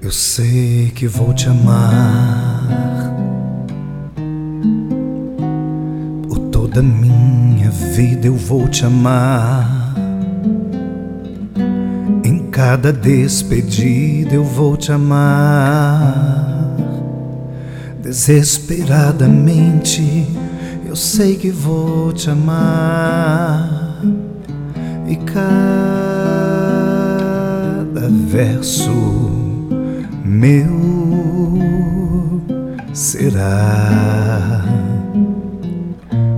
Eu sei que vou te amar por toda minha vida. Eu vou te amar em cada despedida. Eu vou te amar desesperadamente. Eu sei que vou te amar e cada verso meu será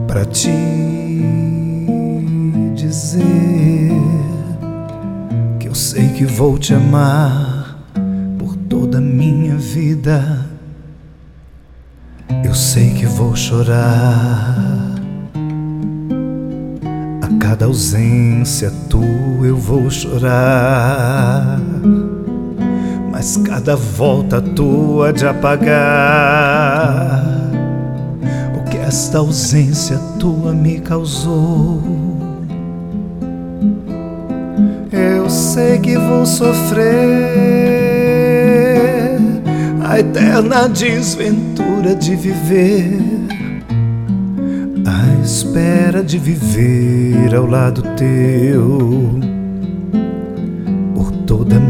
para te dizer que eu sei que vou te amar por toda a minha vida. Eu sei que vou chorar a cada ausência tua eu vou chorar mas cada volta tua de apagar. O que esta ausência tua me causou. Eu sei que vou sofrer a eterna desventura de viver, à espera de viver ao lado teu. Por toda a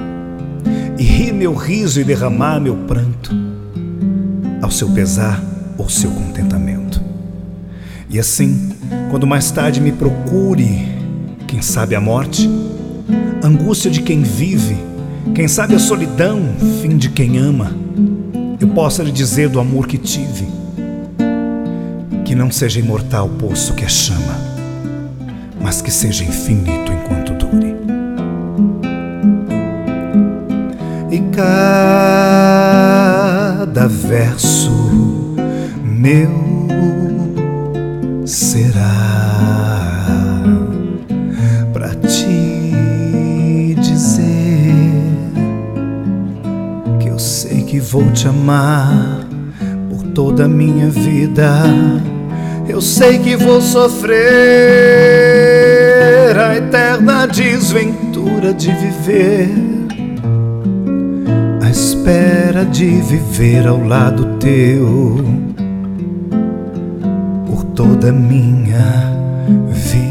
rir meu riso e derramar meu pranto, ao seu pesar ou seu contentamento. E assim, quando mais tarde me procure, quem sabe a morte, angústia de quem vive, quem sabe a solidão, fim de quem ama, eu possa lhe dizer do amor que tive, que não seja imortal o poço que é chama, mas que seja infinito enquanto e cada verso meu será para te dizer que eu sei que vou te amar por toda a minha vida. Eu sei que vou sofrer a eterna desventura de viver espera de viver ao lado teu por toda minha vida.